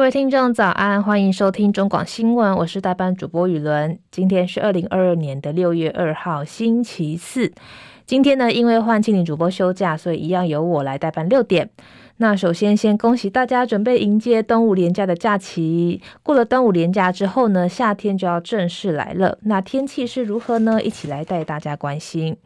各位听众早安，欢迎收听中广新闻，我是代班主播雨伦。今天是二零二二年的六月二号，星期四。今天呢，因为换庆铃主播休假，所以一样由我来代班六点。那首先先恭喜大家准备迎接端午连假的假期。过了端午连假之后呢，夏天就要正式来了。那天气是如何呢？一起来带大家关心。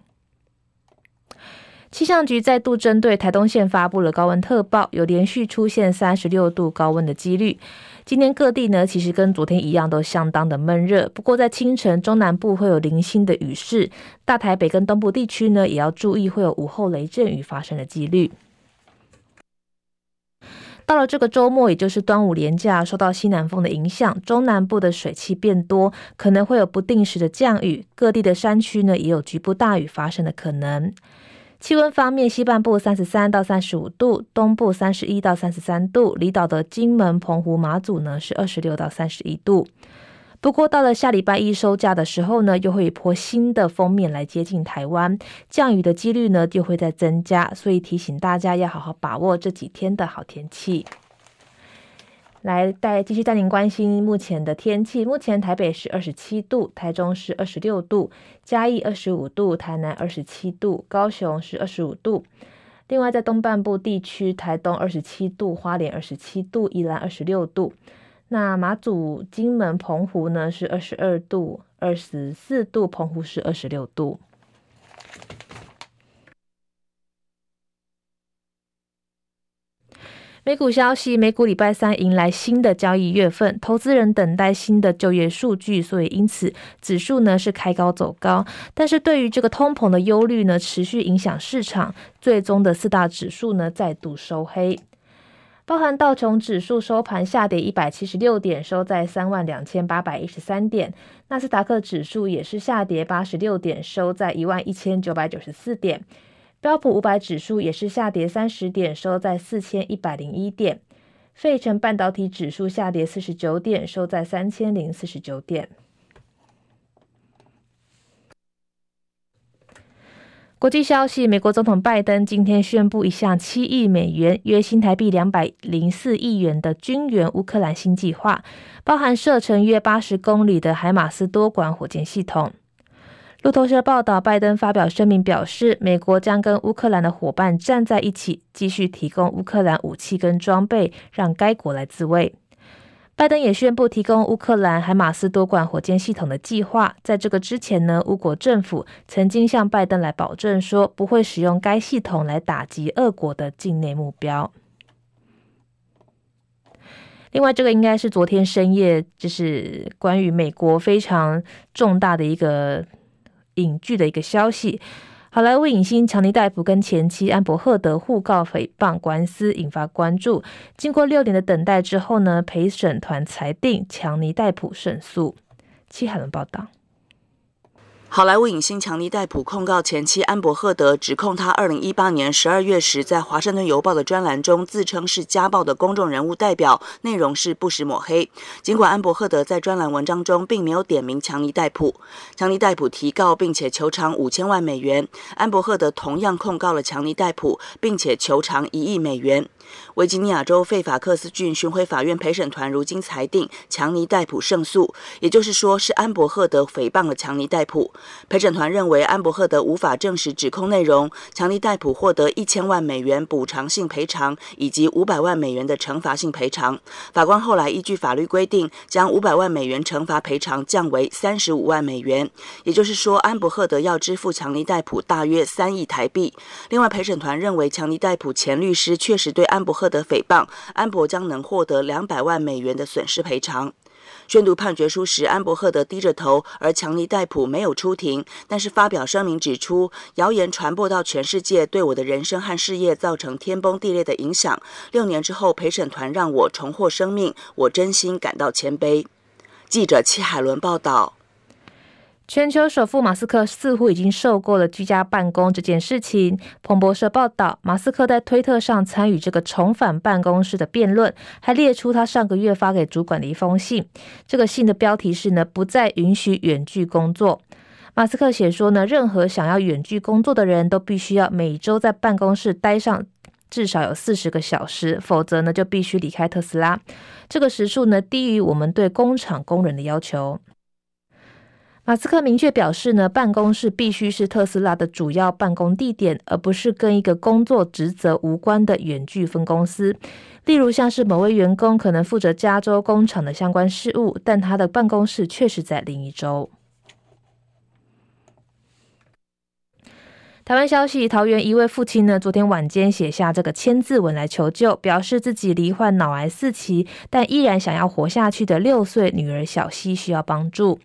气象局再度针对台东县发布了高温特报，有连续出现三十六度高温的几率。今天各地呢，其实跟昨天一样，都相当的闷热。不过在清晨，中南部会有零星的雨势，大台北跟东部地区呢，也要注意会有午后雷阵雨发生的几率。到了这个周末，也就是端午连假，受到西南风的影响，中南部的水汽变多，可能会有不定时的降雨，各地的山区呢，也有局部大雨发生的可能。气温方面，西半部三十三到三十五度，东部三十一到三十三度，离岛的金门、澎湖、马祖呢是二十六到三十一度。不过到了下礼拜一收假的时候呢，又会一波新的封面来接近台湾，降雨的几率呢就会再增加，所以提醒大家要好好把握这几天的好天气。来带继续带您关心目前的天气。目前台北是二十七度，台中是二十六度，嘉义二十五度，台南二十七度，高雄是二十五度。另外在东半部地区，台东二十七度，花莲二十七度，宜兰二十六度。那马祖、金门、澎湖呢是二十二度、二十四度，澎湖是二十六度。美股消息，美股礼拜三迎来新的交易月份，投资人等待新的就业数据，所以因此指数呢是开高走高。但是对于这个通膨的忧虑呢，持续影响市场，最终的四大指数呢再度收黑，包含道琼指数收盘下跌一百七十六点，收在三万两千八百一十三点；纳斯达克指数也是下跌八十六点，收在一万一千九百九十四点。标普五百指数也是下跌三十点，收在四千一百零一点。费城半导体指数下跌四十九点，收在三千零四十九点。国际消息：美国总统拜登今天宣布一项七亿美元（约新台币两百零四亿元）的军援乌克兰新计划，包含射程约八十公里的海马斯多管火箭系统。路透社报道，拜登发表声明表示，美国将跟乌克兰的伙伴站在一起，继续提供乌克兰武器跟装备，让该国来自卫。拜登也宣布提供乌克兰海马斯多管火箭系统的计划。在这个之前呢，乌国政府曾经向拜登来保证说，不会使用该系统来打击俄国的境内目标。另外，这个应该是昨天深夜，就是关于美国非常重大的一个。影剧的一个消息，好莱坞影星强尼戴普跟前妻安柏赫德互告诽谤官司引发关注。经过六年的等待之后呢，陪审团裁定强尼戴普胜诉。戚海伦报道。好莱坞影星强尼戴普控告前妻安柏赫德，指控他二零一八年十二月时在《华盛顿邮报》的专栏中自称是家暴的公众人物代表，内容是不实抹黑。尽管安柏赫德在专栏文章中并没有点名强尼戴普，强尼戴普提告并且求偿五千万美元，安柏赫德同样控告了强尼戴普，并且求偿一亿美元。维吉尼亚州费法克斯郡巡回法院陪审团如今裁定强尼戴普胜诉，也就是说是安柏赫德诽谤了强尼戴普。陪审团认为安柏赫德无法证实指控内容，强尼戴普获得一千万美元补偿性赔偿以及五百万美元的惩罚性赔偿。法官后来依据法律规定，将五百万美元惩罚赔偿降为三十五万美元，也就是说安伯赫德要支付强尼戴普大约三亿台币。另外，陪审团认为强尼戴普前律师确实对安柏赫德诽谤，安柏将能获得两百万美元的损失赔偿。宣读判决书时，安柏赫德低着头，而强尼戴普没有出庭，但是发表声明指出，谣言传播到全世界，对我的人生和事业造成天崩地裂的影响。六年之后，陪审团让我重获生命，我真心感到谦卑。记者戚海伦报道。全球首富马斯克似乎已经受够了居家办公这件事情。彭博社报道，马斯克在推特上参与这个重返办公室的辩论，还列出他上个月发给主管的一封信。这个信的标题是呢，不再允许远距工作。马斯克写说呢，任何想要远距工作的人都必须要每周在办公室待上至少有四十个小时，否则呢就必须离开特斯拉。这个时数呢低于我们对工厂工人的要求。马斯克明确表示呢，办公室必须是特斯拉的主要办公地点，而不是跟一个工作职责无关的远距分公司。例如，像是某位员工可能负责加州工厂的相关事务，但他的办公室确实在另一州。台湾消息，桃园一位父亲呢，昨天晚间写下这个千字文来求救，表示自己罹患脑癌四期，但依然想要活下去的六岁女儿小希需要帮助。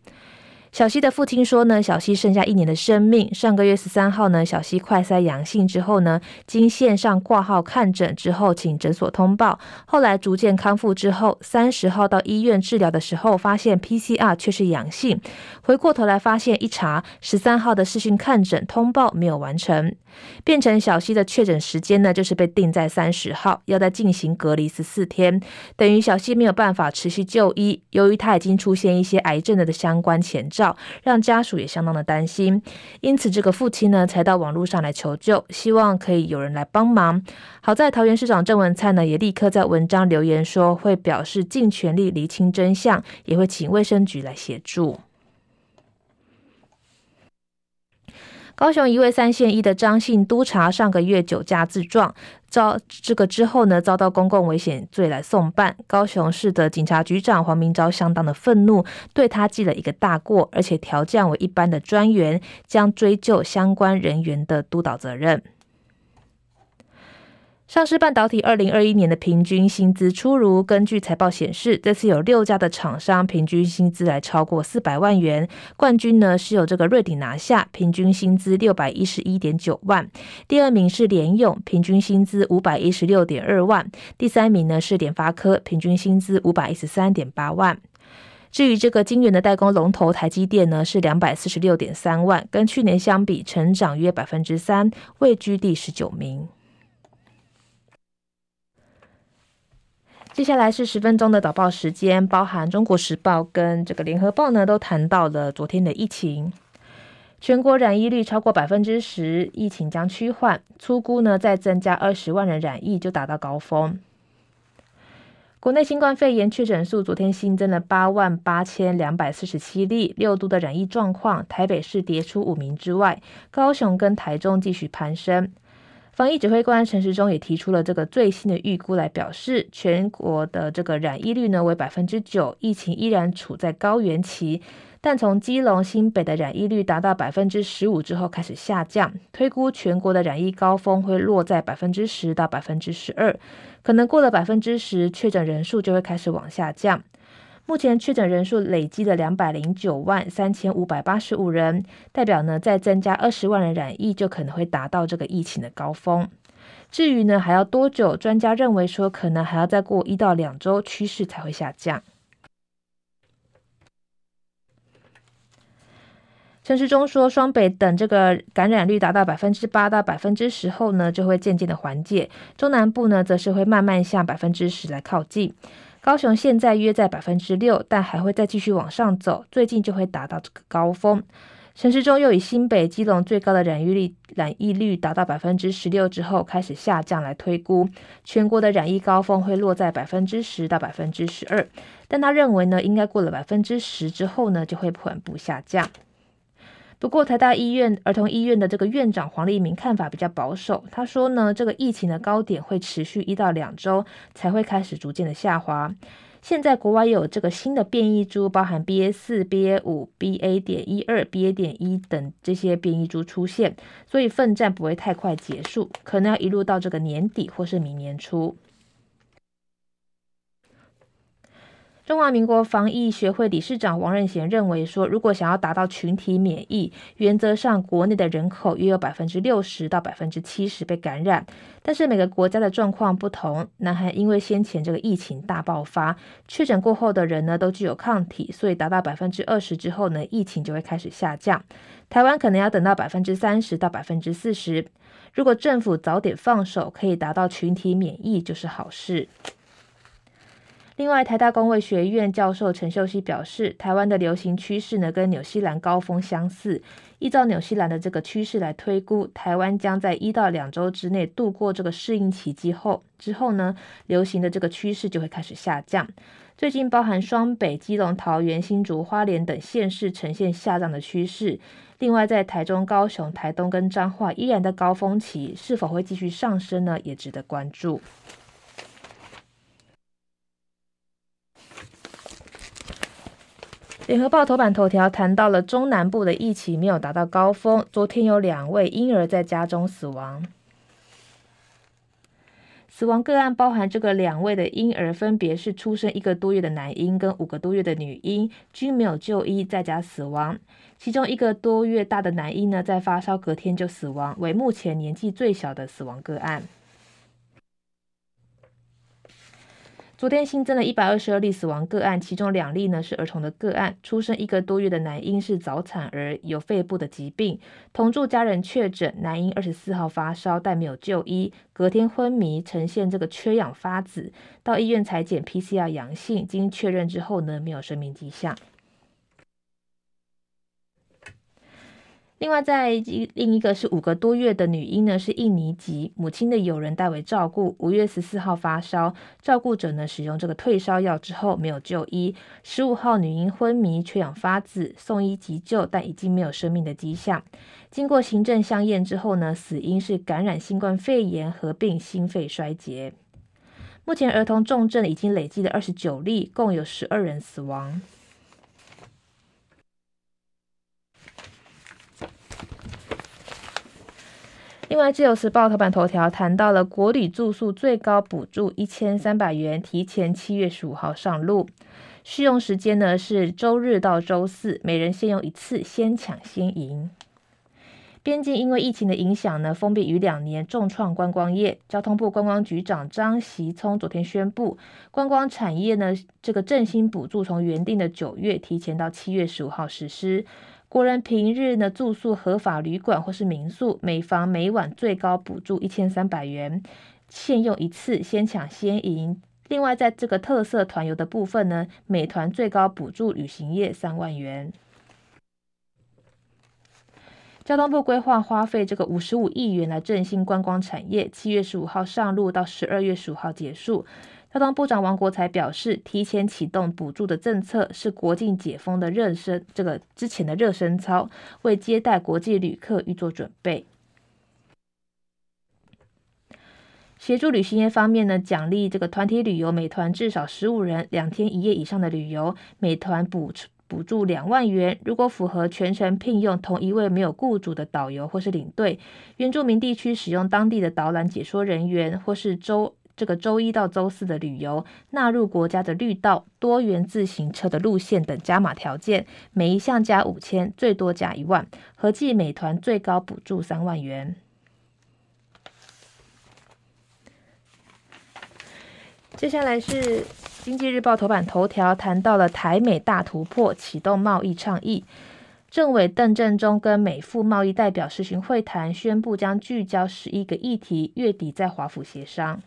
小西的父亲说呢，小西剩下一年的生命。上个月十三号呢，小西快筛阳性之后呢，经线上挂号看诊之后，请诊所通报。后来逐渐康复之后，三十号到医院治疗的时候，发现 PCR 却是阳性。回过头来发现一查，十三号的视讯看诊通报没有完成，变成小溪的确诊时间呢，就是被定在三十号，要再进行隔离十四天，等于小溪没有办法持续就医。由于他已经出现一些癌症的的相关前兆。让家属也相当的担心，因此这个父亲呢才到网络上来求救，希望可以有人来帮忙。好在桃园市长郑文灿呢也立刻在文章留言说，会表示尽全力厘清真相，也会请卫生局来协助。高雄一位三线一的张姓督察上个月酒驾自撞，遭这个之后呢，遭到公共危险罪来送办。高雄市的警察局长黄明昭相当的愤怒，对他记了一个大过，而且调降为一般的专员，将追究相关人员的督导责任。上市半导体二零二一年的平均薪资出炉，根据财报显示，这次有六家的厂商平均薪资来超过四百万元。冠军呢是有这个瑞鼎拿下，平均薪资六百一十一点九万。第二名是联咏，平均薪资五百一十六点二万。第三名呢是联发科，平均薪资五百一十三点八万。至于这个晶圆的代工龙头台积电呢，是两百四十六点三万，跟去年相比成长约百分之三，位居第十九名。接下来是十分钟的早报时间，包含《中国时报》跟这个《联合报》呢，都谈到了昨天的疫情。全国染疫率超过百分之十，疫情将趋缓。粗估呢，再增加二十万人染疫就达到高峰。国内新冠肺炎确诊数昨天新增了八万八千两百四十七例，六都的染疫状况，台北市跌出五名之外，高雄跟台中继续攀升。防疫指挥官陈时中也提出了这个最新的预估来表示，全国的这个染疫率呢为百分之九，疫情依然处在高原期。但从基隆、新北的染疫率达到百分之十五之后开始下降，推估全国的染疫高峰会落在百分之十到百分之十二，可能过了百分之十，确诊人数就会开始往下降。目前确诊人数累积了两百零九万三千五百八十五人，代表呢再增加二十万人染疫，就可能会达到这个疫情的高峰。至于呢还要多久，专家认为说可能还要再过一到两周，趋势才会下降。陈时中说，双北等这个感染率达到百分之八到百分之十后呢，就会渐渐的缓解；中南部呢，则是会慢慢向百分之十来靠近。高雄现在约在百分之六，但还会再继续往上走，最近就会达到这个高峰。陈时中又以新北、基隆最高的染疫率染疫率达到百分之十六之后开始下降来推估，全国的染疫高峰会落在百分之十到百分之十二，但他认为呢，应该过了百分之十之后呢，就会缓步下降。不过，台大医院儿童医院的这个院长黄立明看法比较保守。他说呢，这个疫情的高点会持续一到两周，才会开始逐渐的下滑。现在国外有这个新的变异株，包含 BA 四、BA 五、BA 点一二、BA 点一等这些变异株出现，所以奋战不会太快结束，可能要一路到这个年底或是明年初。中华民国防疫学会理事长王任贤认为说，如果想要达到群体免疫，原则上国内的人口约有百分之六十到百分之七十被感染，但是每个国家的状况不同。南韩因为先前这个疫情大爆发，确诊过后的人呢都具有抗体，所以达到百分之二十之后呢，疫情就会开始下降。台湾可能要等到百分之三十到百分之四十。如果政府早点放手，可以达到群体免疫，就是好事。另外，台大公卫学院教授陈秀熙表示，台湾的流行趋势呢，跟纽西兰高峰相似，依照纽西兰的这个趋势来推估，台湾将在一到两周之内度过这个适应期之后，之后呢，流行的这个趋势就会开始下降。最近，包含双北、基隆、桃园、新竹、花莲等县市呈现下降的趋势。另外，在台中、高雄、台东跟彰化依然的高峰期，是否会继续上升呢？也值得关注。联合报头版头条谈到了中南部的疫情没有达到高峰，昨天有两位婴儿在家中死亡。死亡个案包含这个两位的婴儿，分别是出生一个多月的男婴跟五个多月的女婴，均没有就医，在家死亡。其中一个多月大的男婴呢，在发烧隔天就死亡，为目前年纪最小的死亡个案。昨天新增了一百二十二例死亡个案，其中两例呢是儿童的个案。出生一个多月的男婴是早产儿，有肺部的疾病。同住家人确诊，男婴二十四号发烧，但没有就医，隔天昏迷，呈现这个缺氧发紫，到医院裁剪 PCR 阳性，经确认之后呢，没有生命迹象。另外，在一另一个是五个多月的女婴呢，是印尼籍，母亲的友人代为照顾。五月十四号发烧，照顾者呢使用这个退烧药之后没有就医。十五号女婴昏迷、缺氧发紫，送医急救，但已经没有生命的迹象。经过行政相验之后呢，死因是感染新冠肺炎合并心肺衰竭。目前儿童重症已经累计了二十九例，共有十二人死亡。另外，《自由时报》头版头条谈到了国旅住宿最高补助一千三百元，提前七月十五号上路，适用时间呢是周日到周四，每人限用一次，先抢先赢。边境因为疫情的影响呢，封闭逾两年，重创观光业。交通部观光局长张锡聪昨天宣布，观光产业呢这个振兴补助从原定的九月提前到七月十五号实施。国人平日呢住宿合法旅馆或是民宿，每房每晚最高补助一千三百元，限用一次，先抢先赢。另外，在这个特色团游的部分呢，每团最高补助旅行业三万元。交通部规划花费这个五十五亿元来振兴观光产业，七月十五号上路到十二月十五号结束。交通部长王国材表示，提前启动补助的政策是国境解封的热身，这个之前的热身操，为接待国际旅客预做准备。协助旅行业方面呢，奖励这个团体旅游，每团至少十五人，两天一夜以上的旅游，每团补补助两万元。如果符合全程聘用同一位没有雇主的导游或是领队，原住民地区使用当地的导览解说人员或是周。这个周一到周四的旅游纳入国家的绿道多元自行车的路线等加码条件，每一项加五千，最多加一万，合计美团最高补助三万元。接下来是经济日报头版头条，谈到了台美大突破，启动贸易倡议。政委邓振中跟美副贸易代表实行会谈，宣布将聚焦十一个议题，月底在华府协商。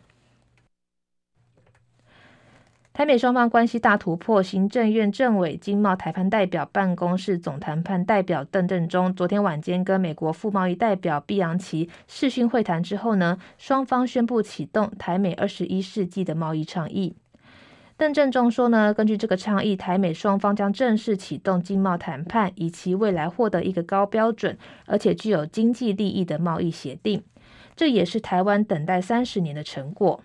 台美双方关系大突破，行政院政委经贸台湾代表办公室总谈判代表邓振中昨天晚间跟美国副贸易代表毕扬奇视讯会谈之后呢，双方宣布启动台美二十一世纪的贸易倡议。邓振中说呢，根据这个倡议，台美双方将正式启动经贸谈判，以期未来获得一个高标准而且具有经济利益的贸易协定。这也是台湾等待三十年的成果。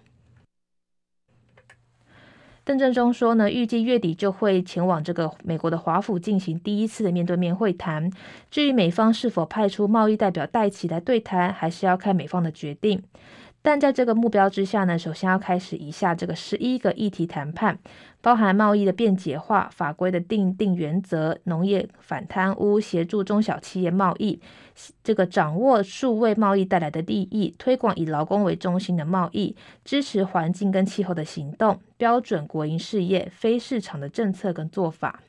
邓正中说呢，预计月底就会前往这个美国的华府进行第一次的面对面会谈。至于美方是否派出贸易代表戴琪来对谈，还是要看美方的决定。但在这个目标之下呢，首先要开始以下这个十一个议题谈判，包含贸易的便捷化、法规的订定原则、农业反贪污、协助中小企业贸易、这个掌握数位贸易带来的利益、推广以劳工为中心的贸易、支持环境跟气候的行动、标准国营事业、非市场的政策跟做法。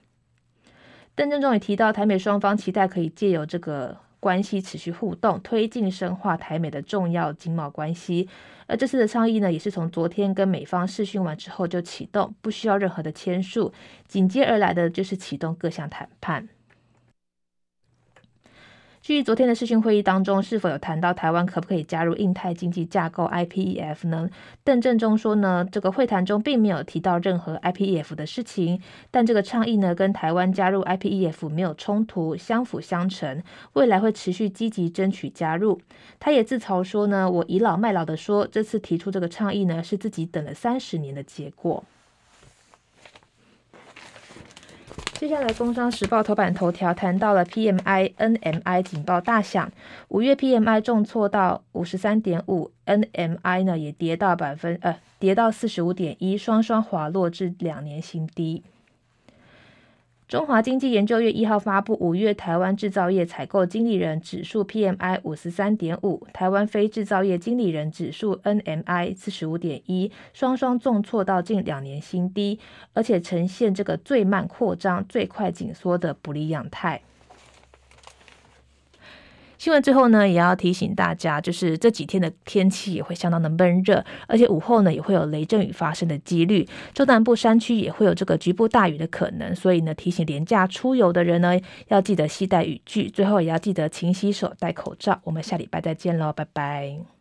邓正中也提到，台美双方期待可以借由这个。关系持续互动，推进深化台美的重要经贸关系。而这次的倡议呢，也是从昨天跟美方试训完之后就启动，不需要任何的签署。紧接而来的就是启动各项谈判。至于昨天的视讯会议当中，是否有谈到台湾可不可以加入印太经济架构 IPEF 呢？邓正中说呢，这个会谈中并没有提到任何 IPEF 的事情，但这个倡议呢，跟台湾加入 IPEF 没有冲突，相辅相成，未来会持续积极争取加入。他也自嘲说呢，我倚老卖老的说，这次提出这个倡议呢，是自己等了三十年的结果。接下来，《工商时报》头版头条谈到了 PMI、NMI 警报大响，五月 PMI 重挫到五十三点五，NMI 呢也跌到百分呃跌到四十五点一，双双滑落至两年新低。中华经济研究院一号发布五月台湾制造业采购经理人指数 PMI 五十三点五，台湾非制造业经理人指数 NMI 四十五点一，双双重挫到近两年新低，而且呈现这个最慢扩张、最快紧缩的不利样态。新闻最后呢，也要提醒大家，就是这几天的天气也会相当的闷热，而且午后呢也会有雷阵雨发生的几率，中南部山区也会有这个局部大雨的可能，所以呢提醒廉价出游的人呢要记得携带雨具，最后也要记得勤洗手、戴口罩。我们下礼拜再见喽，拜拜。